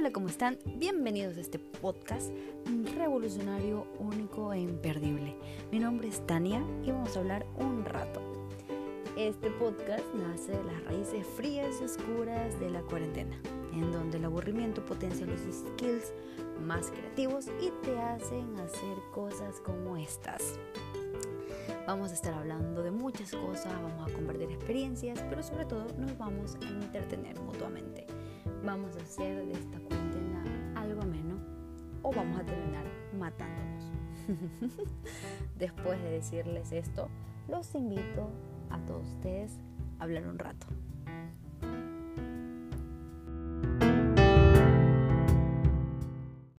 Hola, ¿cómo están? Bienvenidos a este podcast revolucionario, único e imperdible. Mi nombre es Tania y vamos a hablar un rato. Este podcast nace de las raíces frías y oscuras de la cuarentena, en donde el aburrimiento potencia los skills más creativos y te hacen hacer cosas como estas. Vamos a estar hablando de muchas cosas, vamos a compartir experiencias, pero sobre todo nos vamos a entretener vamos a hacer de esta cuarentena algo ameno o vamos a terminar matándonos. Después de decirles esto, los invito a todos ustedes a hablar un rato.